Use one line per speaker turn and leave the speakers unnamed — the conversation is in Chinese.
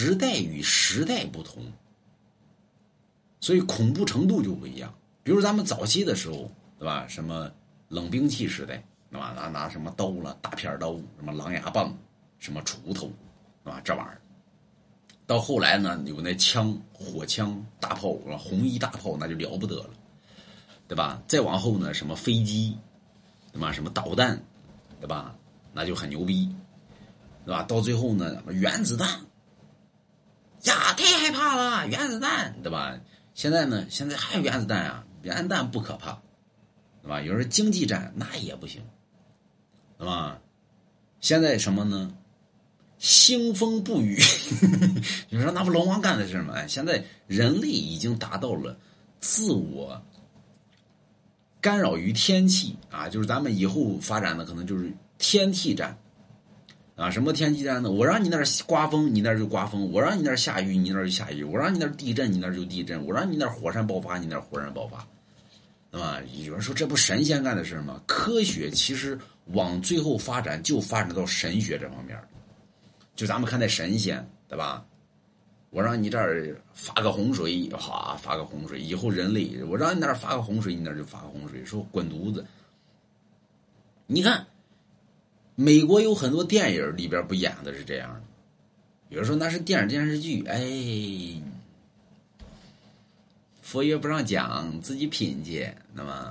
时代与时代不同，所以恐怖程度就不一样。比如咱们早期的时候，对吧？什么冷兵器时代，对吧？拿拿什么刀了，大片刀，什么狼牙棒，什么锄头，对吧？这玩意儿。到后来呢，有那枪、火枪、大炮，红衣大炮，那就了不得了，对吧？再往后呢，什么飞机，对吧？什么导弹，对吧？那就很牛逼，对吧？到最后呢，原子弹，太害怕了，原子弹，对吧？现在呢，现在还有原子弹啊，原子弹不可怕，对吧？有人经济战那也不行，对吧？现在什么呢？兴风不雨，你说那不龙王干的事吗？哎，现在人类已经达到了自我干扰于天气啊，就是咱们以后发展的可能就是天气战啊。什么天气战呢？我让你那儿刮风，你那儿就刮风；我让你那儿下雨，你那儿就下雨；我让你那儿地震，你那儿就地震；我让你那儿火山爆发，你那儿火山爆发。那么有人说这不神仙干的事吗？科学其实往最后发展就发展到神学这方面。就咱们看那神仙，对吧？我让你这儿发个洪水，哈，发个洪水，以后人类，我让你那儿发个洪水，你那儿就发个洪水，说滚犊子。你看，美国有很多电影里边不演的是这样的，有人说那是电影电视剧，哎，佛爷不让讲，自己品去，那么